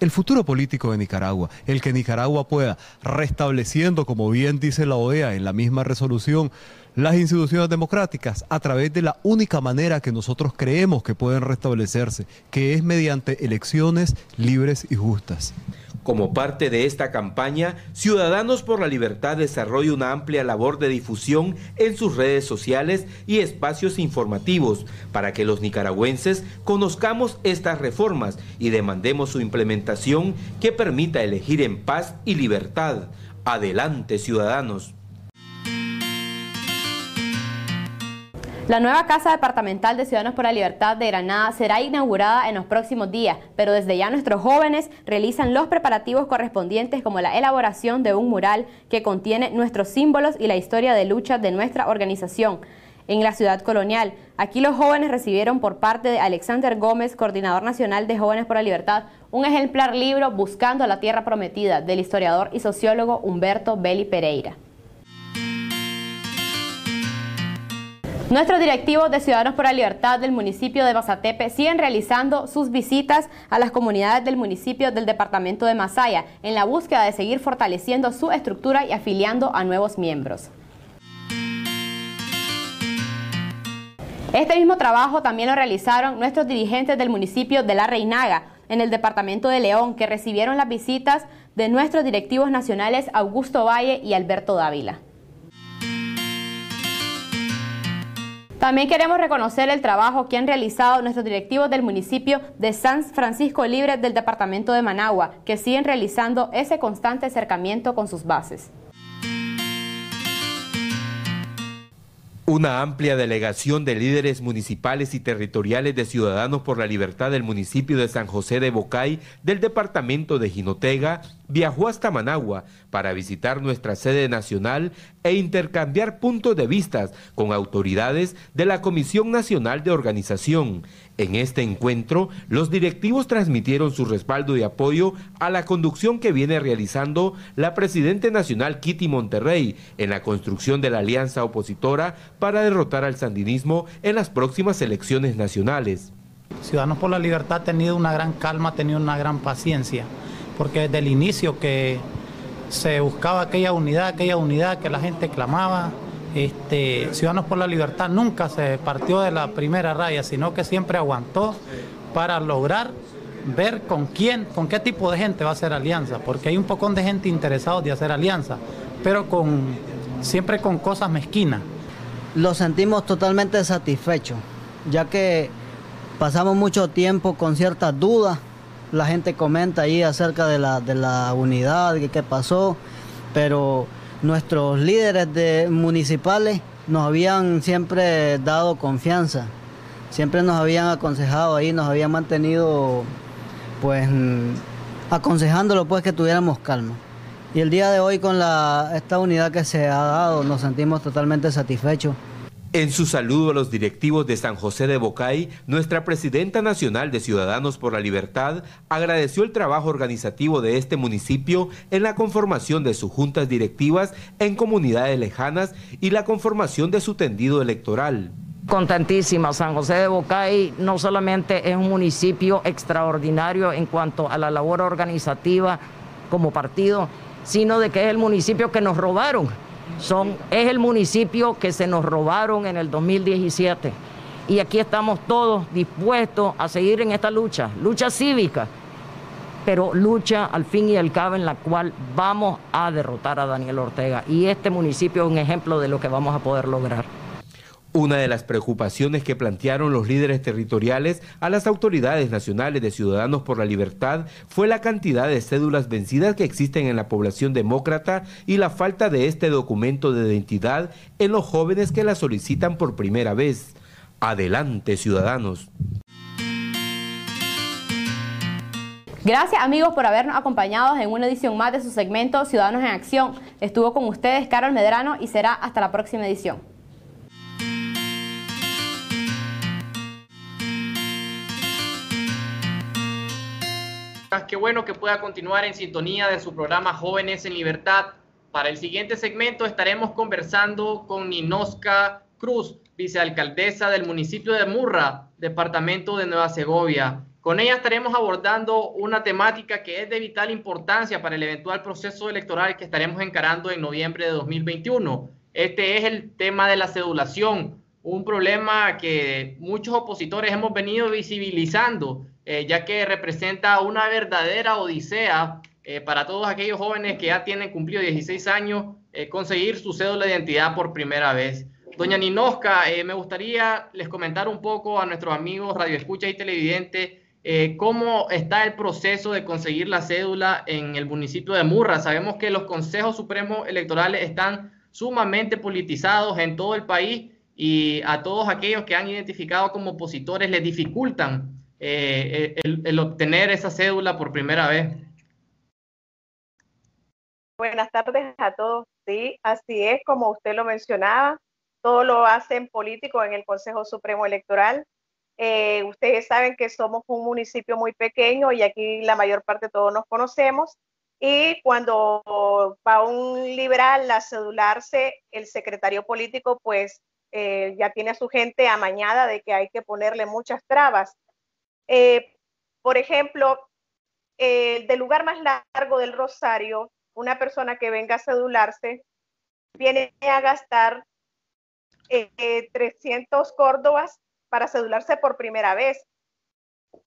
el futuro político de Nicaragua, el que Nicaragua pueda, restableciendo, como bien dice la OEA en la misma resolución, las instituciones democráticas a través de la única manera que nosotros creemos que pueden restablecerse, que es mediante elecciones libres y justas. Como parte de esta campaña, Ciudadanos por la Libertad desarrolla una amplia labor de difusión en sus redes sociales y espacios informativos para que los nicaragüenses conozcamos estas reformas y demandemos su implementación que permita elegir en paz y libertad. Adelante, ciudadanos. La nueva Casa Departamental de Ciudadanos por la Libertad de Granada será inaugurada en los próximos días, pero desde ya nuestros jóvenes realizan los preparativos correspondientes como la elaboración de un mural que contiene nuestros símbolos y la historia de lucha de nuestra organización en la ciudad colonial. Aquí los jóvenes recibieron por parte de Alexander Gómez, coordinador nacional de Jóvenes por la Libertad, un ejemplar libro Buscando la Tierra Prometida del historiador y sociólogo Humberto Belli Pereira. Nuestros directivos de Ciudadanos por la Libertad del municipio de Mazatepe siguen realizando sus visitas a las comunidades del municipio del departamento de Masaya en la búsqueda de seguir fortaleciendo su estructura y afiliando a nuevos miembros. Este mismo trabajo también lo realizaron nuestros dirigentes del municipio de La Reinaga, en el departamento de León, que recibieron las visitas de nuestros directivos nacionales Augusto Valle y Alberto Dávila. También queremos reconocer el trabajo que han realizado nuestros directivos del municipio de San Francisco Libre del departamento de Managua, que siguen realizando ese constante acercamiento con sus bases. Una amplia delegación de líderes municipales y territoriales de Ciudadanos por la Libertad del municipio de San José de Bocay del departamento de Jinotega viajó hasta Managua para visitar nuestra sede nacional e intercambiar puntos de vista con autoridades de la Comisión Nacional de Organización. En este encuentro, los directivos transmitieron su respaldo y apoyo a la conducción que viene realizando la Presidente Nacional Kitty Monterrey en la construcción de la alianza opositora para derrotar al sandinismo en las próximas elecciones nacionales. Ciudadanos por la Libertad ha tenido una gran calma, ha tenido una gran paciencia porque desde el inicio que se buscaba aquella unidad, aquella unidad que la gente clamaba, este, Ciudadanos por la Libertad nunca se partió de la primera raya, sino que siempre aguantó para lograr ver con quién, con qué tipo de gente va a hacer alianza, porque hay un poco de gente interesada de hacer alianza, pero con siempre con cosas mezquinas. Lo sentimos totalmente satisfechos, ya que pasamos mucho tiempo con ciertas dudas la gente comenta ahí acerca de la, de la unidad, qué pasó, pero nuestros líderes de, municipales nos habían siempre dado confianza, siempre nos habían aconsejado ahí, nos habían mantenido pues aconsejándolo pues que tuviéramos calma. Y el día de hoy con esta unidad que se ha dado nos sentimos totalmente satisfechos. En su saludo a los directivos de San José de Bocay, nuestra presidenta nacional de Ciudadanos por la Libertad agradeció el trabajo organizativo de este municipio en la conformación de sus juntas directivas en comunidades lejanas y la conformación de su tendido electoral. Contentísima, San José de Bocay no solamente es un municipio extraordinario en cuanto a la labor organizativa como partido, sino de que es el municipio que nos robaron es el municipio que se nos robaron en el 2017. Y aquí estamos todos dispuestos a seguir en esta lucha, lucha cívica, pero lucha al fin y al cabo en la cual vamos a derrotar a Daniel Ortega. Y este municipio es un ejemplo de lo que vamos a poder lograr. Una de las preocupaciones que plantearon los líderes territoriales a las autoridades nacionales de Ciudadanos por la Libertad fue la cantidad de cédulas vencidas que existen en la población demócrata y la falta de este documento de identidad en los jóvenes que la solicitan por primera vez. Adelante, ciudadanos. Gracias amigos por habernos acompañado en una edición más de su segmento Ciudadanos en Acción. Estuvo con ustedes Carol Medrano y será hasta la próxima edición. Qué bueno que pueda continuar en sintonía de su programa Jóvenes en Libertad. Para el siguiente segmento estaremos conversando con Ninosca Cruz, vicealcaldesa del municipio de Murra, departamento de Nueva Segovia. Con ella estaremos abordando una temática que es de vital importancia para el eventual proceso electoral que estaremos encarando en noviembre de 2021. Este es el tema de la cedulación, un problema que muchos opositores hemos venido visibilizando eh, ya que representa una verdadera odisea eh, para todos aquellos jóvenes que ya tienen cumplido 16 años eh, conseguir su cédula de identidad por primera vez. Doña Ninosca, me gustaría les comentar un poco a nuestros amigos Radio Escucha y Televidente cómo está el proceso de conseguir la cédula en el municipio de Murra. Sabemos que los consejos supremos electorales están sumamente politizados en todo el país y a todos aquellos que han identificado como opositores les dificultan eh, el, obtener esa cédula por primera vez. Buenas tardes a todos. Sí, así es, como usted lo mencionaba, todo lo hacen políticos en el Consejo Supremo Electoral. Eh, ustedes saben que somos un municipio muy pequeño y aquí la mayor parte de todos nos conocemos. Y cuando va un liberal a cedularse, el secretario político pues eh, ya tiene a su gente amañada de que hay que ponerle muchas trabas. Eh, por ejemplo, el del lugar más largo del Rosario, una persona que venga a cedularse viene a gastar 300 córdobas para cedularse por primera vez.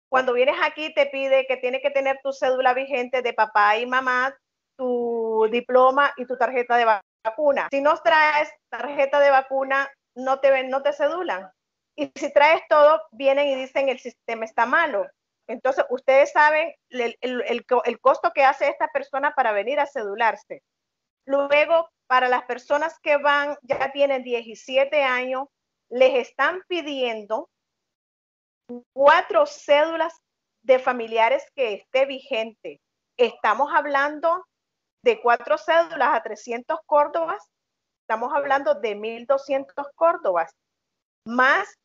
Cuando vienes aquí te pide que tienes que tener tu cédula vigente de papá y mamá, tu diploma y tu tarjeta de vacuna. Si no traes tarjeta de vacuna, no te, no te cedulan. Y si traes todo, vienen y dicen el sistema está malo. Entonces, ustedes saben el, el, el, costo que hace esta persona para venir a cedularse. Luego, para las personas que van, ya tienen 17 años, les están pidiendo cuatro cédulas de familiares que esté vigente. Estamos hablando de cuatro cédulas a 300 córdobas, estamos hablando de 1.200 córdobas, más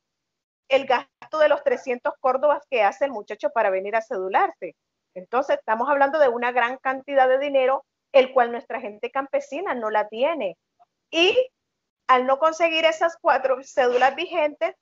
el gasto de los 300 córdobas que hace el muchacho para venir a cedularse. Entonces, estamos hablando de una gran cantidad de dinero, el cual nuestra gente campesina no la tiene. Y al no conseguir esas cuatro cédulas vigentes,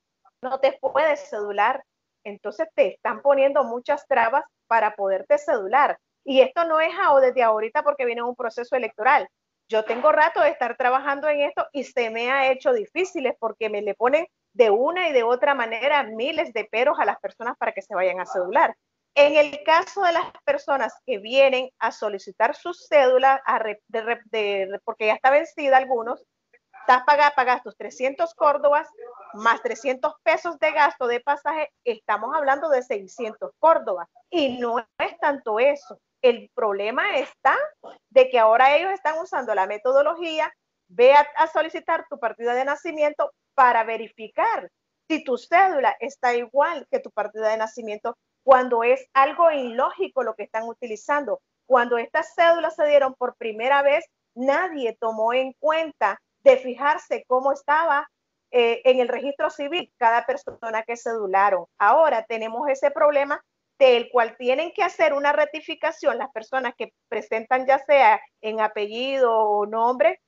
no te puedes cedular. Entonces te están poniendo muchas trabas para poderte cedular. Y esto no es desde ahorita porque viene un proceso electoral. Yo tengo rato de estar trabajando en esto y se me ha hecho difícil porque me le ponen de una y de otra manera miles de peros a las personas para que se vayan a cedular. En el caso de las personas que vienen a solicitar su cédula, porque ya está vencida algunos, estás pagando, pagas tus 300 córdobas más 300 pesos de gasto de pasaje, estamos hablando de 600 córdobas. Y no es tanto eso. El problema está de que ahora ellos están usando la metodología, ve a, solicitar tu partida de nacimiento para verificar si tu cédula está igual que tu partida de nacimiento, cuando es algo ilógico lo que están utilizando. Cuando estas cédulas se dieron por primera vez, nadie tomó en cuenta de fijarse cómo estaba eh, en el registro civil cada persona que cedularon. Ahora tenemos ese problema del cual tienen que hacer una rectificación las personas que presentan ya sea en apellido o nombre,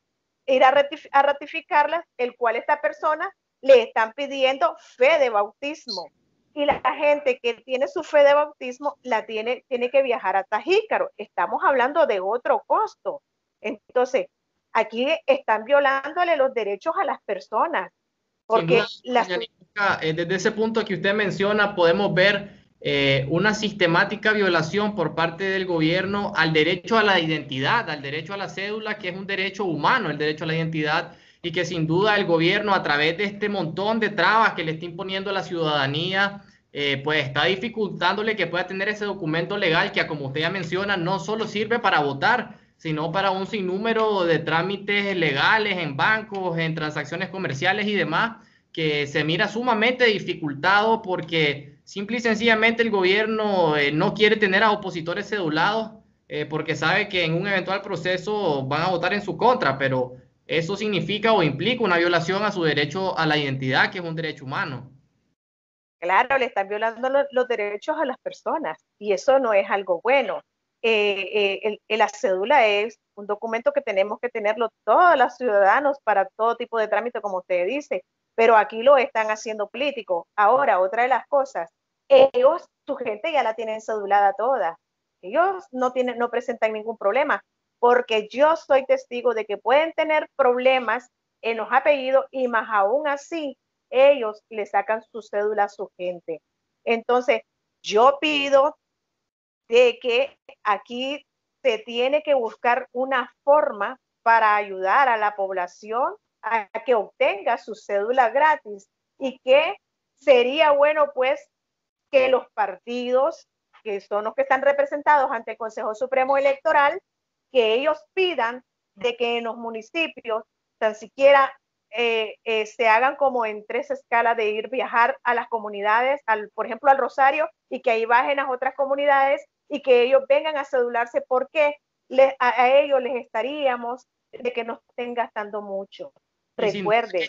ir a, ratificarlas, el cual esta persona le están pidiendo fe de bautismo. Y la gente que tiene su fe de bautismo la tiene, tiene que viajar a Tajícaro. Estamos hablando de otro costo. Entonces, aquí están violándole los derechos a las personas. Porque eh, desde ese punto que usted menciona, podemos ver eh, una sistemática violación por parte del gobierno al derecho a la identidad, al derecho a la cédula, que es un derecho humano, el derecho a la identidad, y que sin duda el gobierno, a través de este montón de trabas que le está imponiendo a la ciudadanía, eh, pues está dificultándole que pueda tener ese documento legal que, como usted ya menciona, no solo sirve para votar, sino para un sinnúmero de trámites legales en bancos, en transacciones comerciales y demás, que se mira sumamente dificultado porque simple y sencillamente el gobierno eh, no quiere tener a opositores cedulados eh, porque sabe que en un eventual proceso van a votar en su contra, pero eso significa o implica una violación a su derecho a la identidad, que es un derecho humano. Claro, le están violando los derechos a las personas y eso no es algo bueno. Eh, la cédula es un documento que tenemos que tenerlo todos los ciudadanos para todo tipo de trámite, como usted dice, pero aquí lo están haciendo político. Ahora, otra de las cosas, ellos, su gente ya la tienen cedulada toda. Ellos no, tienen, no presentan ningún problema, porque yo soy testigo de que pueden tener problemas en los apellidos y más aún así, ellos le sacan su cédula a su gente. Entonces, yo pido de que aquí se tiene que buscar una forma para ayudar a la población a que obtenga su cédula gratis y que sería bueno pues que los partidos que son los que están representados ante el Consejo Supremo Electoral, que ellos pidan de que en los municipios tan siquiera eh, eh, se hagan como en tres escalas de ir viajar a las comunidades, al, por ejemplo al Rosario, y que ahí bajen a otras comunidades y que ellos vengan a cedularse porque a, ellos les estaríamos de que no estén gastando mucho. Recuerde.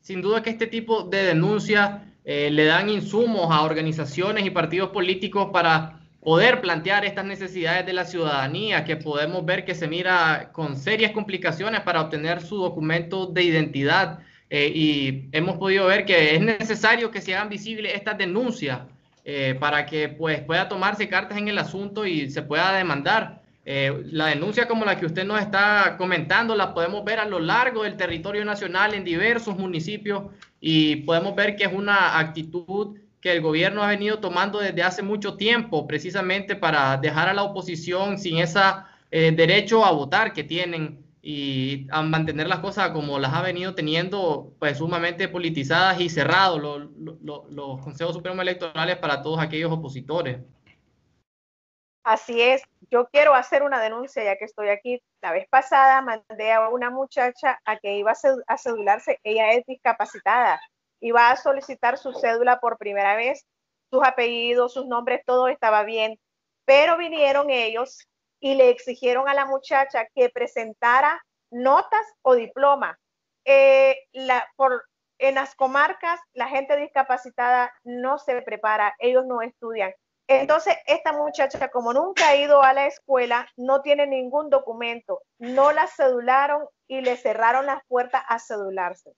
Sin duda, que este tipo de denuncias le dan insumos a organizaciones y partidos políticos para poder plantear estas necesidades de la ciudadanía, que podemos ver que se mira con serias complicaciones para obtener su documento de identidad. Eh, y hemos podido ver que es necesario que se hagan visibles estas denuncias eh, para que pues, pueda tomarse cartas en el asunto y se pueda demandar. Eh, la denuncia como la que usted nos está comentando la podemos ver a lo largo del territorio nacional en diversos municipios y podemos ver que es una actitud que el gobierno ha venido tomando desde hace mucho tiempo, precisamente para dejar a la oposición sin ese eh, derecho a votar que tienen y a mantener las cosas como las ha venido teniendo, pues sumamente politizadas y cerrados los consejos supremos electorales para todos aquellos opositores. Así es, yo quiero hacer una denuncia ya que estoy aquí. La vez pasada mandé a una muchacha a que iba a cedularse, ella es discapacitada iba a solicitar su cédula por primera vez, sus apellidos, sus nombres, todo estaba bien, pero vinieron ellos y le exigieron a la muchacha que presentara notas o diploma. Eh, en las comarcas, la gente discapacitada no se prepara, ellos no estudian. Entonces, esta muchacha, como nunca ha ido a la escuela, no tiene ningún documento, no la cedularon y le cerraron las puertas a cedularse.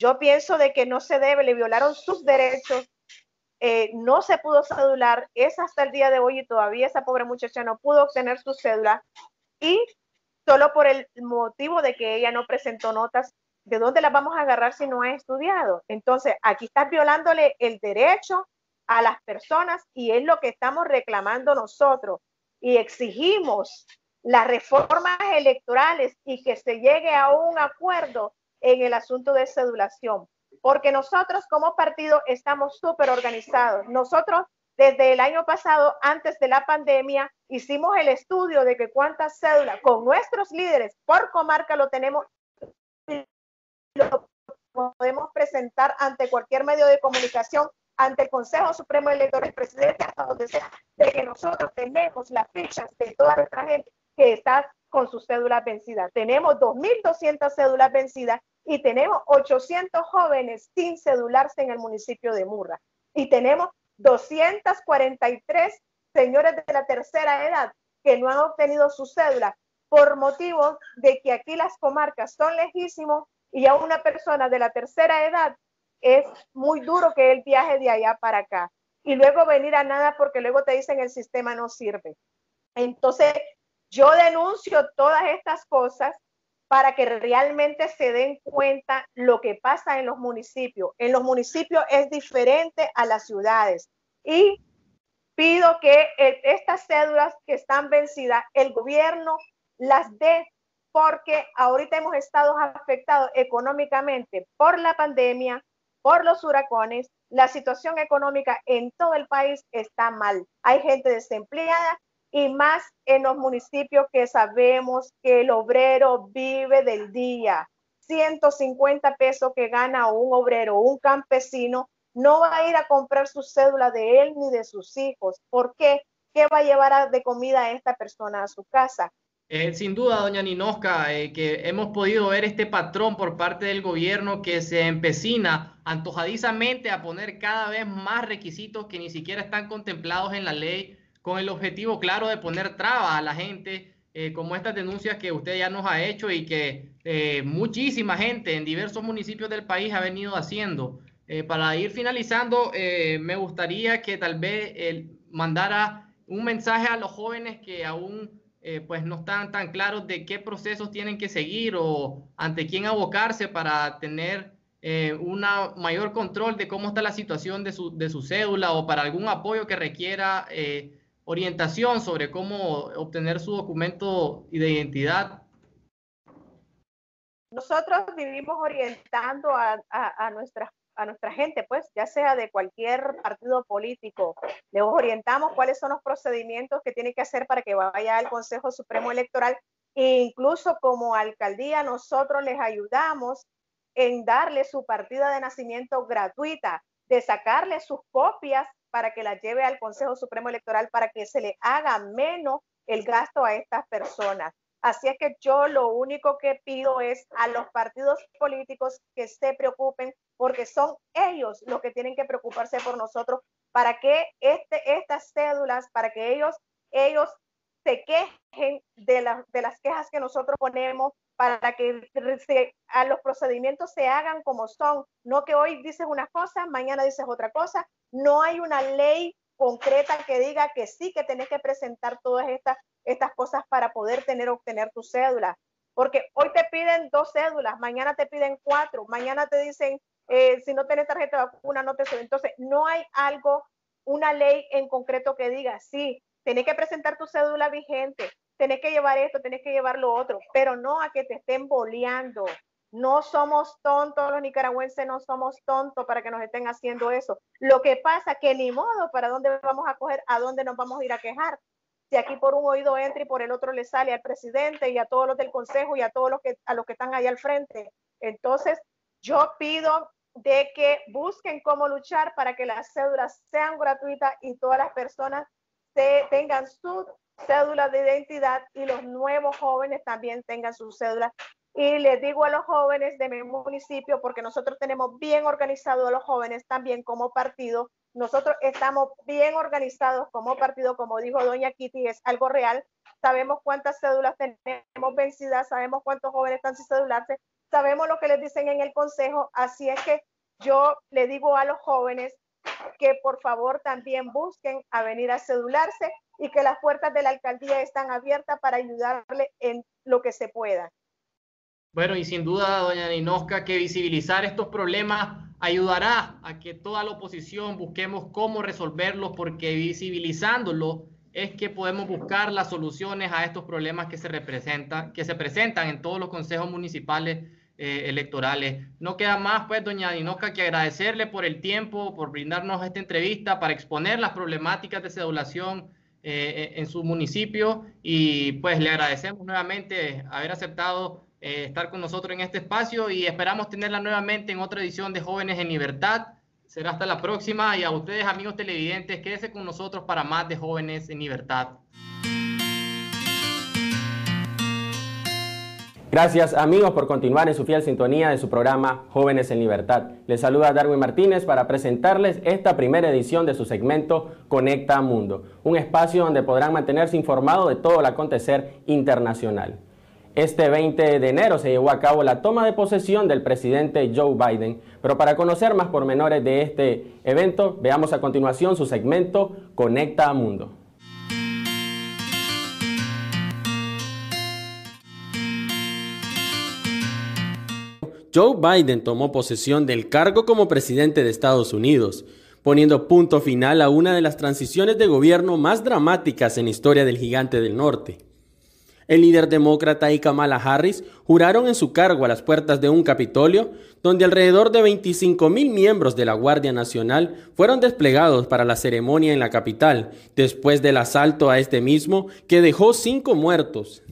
Yo pienso de que no se debe, le violaron sus derechos, eh, no se pudo cedular, es hasta el día de hoy y todavía esa pobre muchacha no pudo obtener su cédula y solo por el motivo de que ella no presentó notas, ¿de dónde las vamos a agarrar si no ha estudiado? Entonces, aquí estás violándole el derecho a las personas y es lo que estamos reclamando nosotros y exigimos las reformas electorales y que se llegue a un acuerdo en el asunto de cedulación, porque nosotros como partido estamos súper organizados. Nosotros desde el año pasado, antes de la pandemia, hicimos el estudio de que cuántas cédulas con nuestros líderes por comarca lo tenemos, lo podemos presentar ante cualquier medio de comunicación, ante el Consejo Supremo Electoral, presidente, hasta donde sea, de que nosotros tenemos las fichas de toda nuestra gente que está con sus cédulas vencidas. Tenemos 2.200 cédulas vencidas y tenemos 800 jóvenes sin cedularse en el municipio de Murra. Y tenemos 243 señores de la tercera edad que no han obtenido su cédula por motivo de que aquí las comarcas son lejísimos y a una persona de la tercera edad es muy duro que él viaje de allá para acá y luego venir a nada porque luego te dicen el sistema no sirve. Entonces, yo denuncio todas estas cosas para que realmente se den cuenta lo que pasa en los municipios. En los municipios es diferente a las ciudades. Y pido que estas cédulas que están vencidas, el gobierno las dé porque ahorita hemos estado afectados económicamente por la pandemia, por los huracanes. La situación económica en todo el país está mal. Hay gente desempleada y más en los municipios que sabemos que el obrero vive del día. 150 pesos que gana un obrero, un campesino, no va a ir a comprar su cédula de él ni de sus hijos. ¿Por qué? ¿Qué va a llevar de comida a esta persona a su casa? Eh, sin duda, doña Ninosca, eh, que hemos podido ver este patrón por parte del gobierno que se empecina antojadizamente a poner cada vez más requisitos que ni siquiera están contemplados en la ley con el objetivo claro de poner trabas a la gente, eh, como estas denuncias que usted ya nos ha hecho y que muchísima gente en diversos municipios del país ha venido haciendo. Para ir finalizando, me gustaría que tal vez mandara un mensaje a los jóvenes que aún pues no están tan claros de qué procesos tienen que seguir o ante quién abocarse para tener un mayor control de cómo está la situación de su, de su cédula o para algún apoyo que requiera orientación sobre cómo obtener su documento de identidad? Nosotros vivimos orientando a, a, nuestra, a nuestra gente, pues, ya sea de cualquier partido político. Les orientamos cuáles son los procedimientos que tiene que hacer para que vaya al Consejo Supremo Electoral. E incluso como alcaldía, nosotros les ayudamos en darle su partida de nacimiento gratuita, de sacarle sus copias para que las lleve al Consejo Supremo Electoral para que se le haga menos el gasto a estas personas. Así es que yo lo único que pido es a los partidos políticos que se preocupen porque son ellos los que tienen que preocuparse por nosotros para que este, estas cédulas, para que ellos, ellos se quejen de, de las quejas que nosotros ponemos, para que a los procedimientos se hagan como son, no que hoy dices una cosa, mañana dices otra cosa, no hay una ley concreta que diga que sí que tenés que presentar todas estas, estas cosas para poder tener obtener tu cédula. Porque hoy te piden dos cédulas, mañana te piden cuatro, mañana te dicen eh, si no tienes tarjeta de vacuna no te sube. Entonces, no hay algo, una ley en concreto que diga, sí, tenés que presentar tu cédula vigente, tenés que llevar esto, tenés que llevar lo otro, pero no a que te estén boleando. No somos tontos, los nicaragüenses no somos tontos para que nos estén haciendo eso. Lo que pasa que ni modo, ¿para dónde vamos a coger? ¿A dónde nos vamos a ir a quejar? Si aquí por un oído entra y por el otro le sale al presidente y a todos los del consejo y a todos los que, a los que están ahí al frente. Entonces, yo pido de que busquen cómo luchar para que las cédulas sean gratuitas y todas las personas tengan su cédula de identidad y los nuevos jóvenes también tengan su cédula. Y les digo a los jóvenes de mi municipio, porque nosotros tenemos bien organizados a los jóvenes también como partido, nosotros estamos bien organizados como partido, como dijo doña Kitty, es algo real. Sabemos cuántas cédulas tenemos vencidas, sabemos cuántos jóvenes están sin cedularse, sabemos lo que les dicen en el consejo, así es que yo le digo a los jóvenes que por favor también busquen a venir a cedularse y que las puertas de la alcaldía están abiertas para ayudarle en lo que se pueda. Bueno, y sin duda, doña Ninosca, que visibilizar estos problemas ayudará a que toda la oposición busquemos cómo resolverlos, porque visibilizándolos es que podemos buscar las soluciones a estos problemas que se representan, que se presentan en todos los consejos municipales eh, electorales. No queda más, pues, doña Dinoca, que agradecerle por el tiempo, por brindarnos esta entrevista, para exponer las problemáticas de sedulación eh, en su municipio y pues le agradecemos nuevamente haber aceptado eh, estar con nosotros en este espacio y esperamos tenerla nuevamente en otra edición de Jóvenes en Libertad. Será hasta la próxima y a ustedes amigos televidentes, quédense con nosotros para más de Jóvenes en Libertad. Gracias amigos por continuar en su fiel sintonía de su programa Jóvenes en Libertad. Les saluda Darwin Martínez para presentarles esta primera edición de su segmento Conecta Mundo, un espacio donde podrán mantenerse informados de todo el acontecer internacional. Este 20 de enero se llevó a cabo la toma de posesión del presidente Joe Biden, pero para conocer más pormenores de este evento, veamos a continuación su segmento Conecta Mundo. Joe Biden tomó posesión del cargo como presidente de Estados Unidos, poniendo punto final a una de las transiciones de gobierno más dramáticas en historia del gigante del norte. El líder demócrata y Kamala Harris juraron en su cargo a las puertas de un Capitolio, donde alrededor de 25 mil miembros de la Guardia Nacional fueron desplegados para la ceremonia en la capital, después del asalto a este mismo que dejó cinco muertos.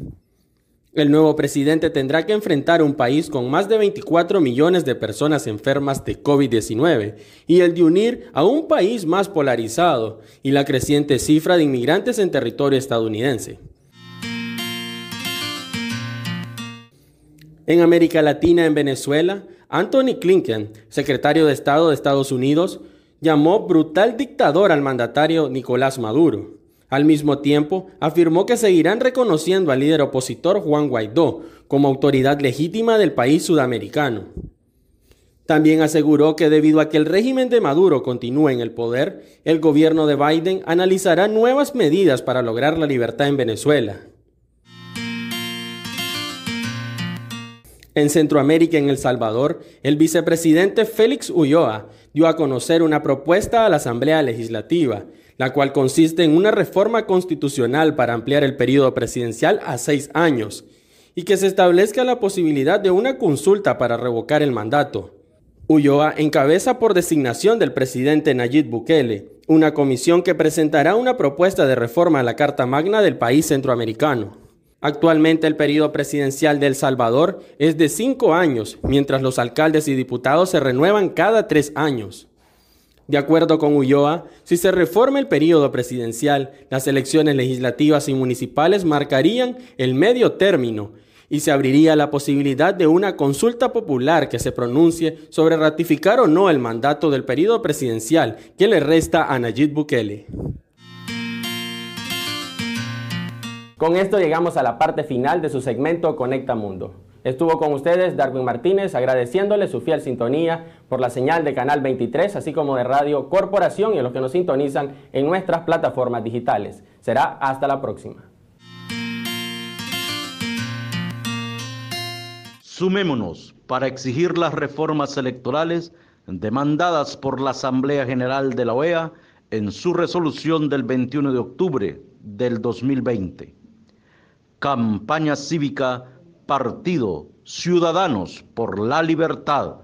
El nuevo presidente tendrá que enfrentar un país con más de 24 millones de personas enfermas de COVID-19 y el de unir a un país más polarizado y la creciente cifra de inmigrantes en territorio estadounidense. En América Latina, en Venezuela, Anthony Clinton, secretario de Estado de Estados Unidos, llamó brutal dictador al mandatario Nicolás Maduro. Al mismo tiempo, afirmó que seguirán reconociendo al líder opositor Juan Guaidó como autoridad legítima del país sudamericano. También aseguró que debido a que el régimen de Maduro continúe en el poder, el gobierno de Biden analizará nuevas medidas para lograr la libertad en Venezuela. En Centroamérica en El Salvador, el vicepresidente Félix Ulloa dio a conocer una propuesta a la Asamblea Legislativa la cual consiste en una reforma constitucional para ampliar el periodo presidencial a seis años y que se establezca la posibilidad de una consulta para revocar el mandato. Ulloa encabeza por designación del presidente Nayib Bukele una comisión que presentará una propuesta de reforma a la Carta Magna del país centroamericano. Actualmente el periodo presidencial de El Salvador es de cinco años, mientras los alcaldes y diputados se renuevan cada tres años. De acuerdo con Ulloa, si se reforma el periodo presidencial, las elecciones legislativas y municipales marcarían el medio término y se abriría la posibilidad de una consulta popular que se pronuncie sobre ratificar o no el mandato del periodo presidencial que le resta a Nayib Bukele. Con esto llegamos a la parte final de su segmento Conecta Mundo. Estuvo con ustedes Darwin Martínez agradeciéndole su fiel sintonía por la señal de Canal 23, así como de Radio Corporación y a los que nos sintonizan en nuestras plataformas digitales. Será hasta la próxima. Sumémonos para exigir las reformas electorales demandadas por la Asamblea General de la OEA en su resolución del 21 de octubre del 2020. Campaña cívica Partido Ciudadanos por la Libertad.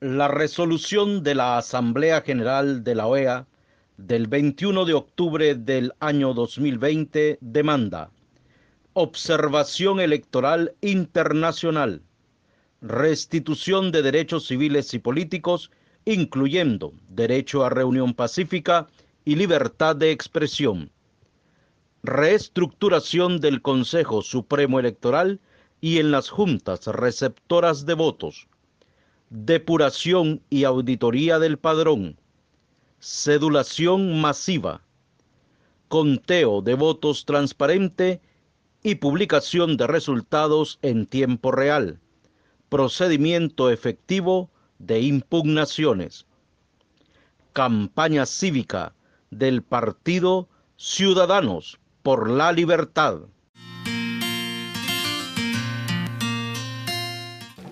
La resolución de la Asamblea General de la OEA del 21 de octubre del año 2020 demanda observación electoral internacional, restitución de derechos civiles y políticos, incluyendo derecho a reunión pacífica y libertad de expresión, reestructuración del Consejo Supremo Electoral y en las juntas receptoras de votos, depuración y auditoría del padrón, cedulación masiva, conteo de votos transparente y publicación de resultados en tiempo real, procedimiento efectivo de impugnaciones, campaña cívica del Partido Ciudadanos por la Libertad.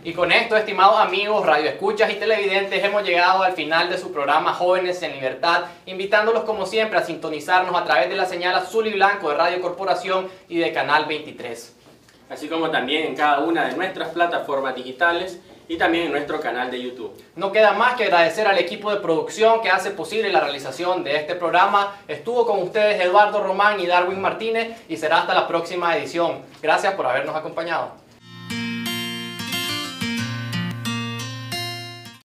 Y con esto, estimados amigos, radioescuchas y televidentes, hemos llegado al final de su programa Jóvenes en Libertad, invitándolos como siempre a sintonizarnos a través de la señal azul y blanco de Radio Corporación y de Canal 23. Así como también en cada una de nuestras plataformas digitales y también en nuestro canal de YouTube. No queda más que agradecer al equipo de producción que hace posible la realización de este programa. Estuvo con ustedes Eduardo Román y Darwin Martínez y será hasta la próxima edición. Gracias por habernos acompañado.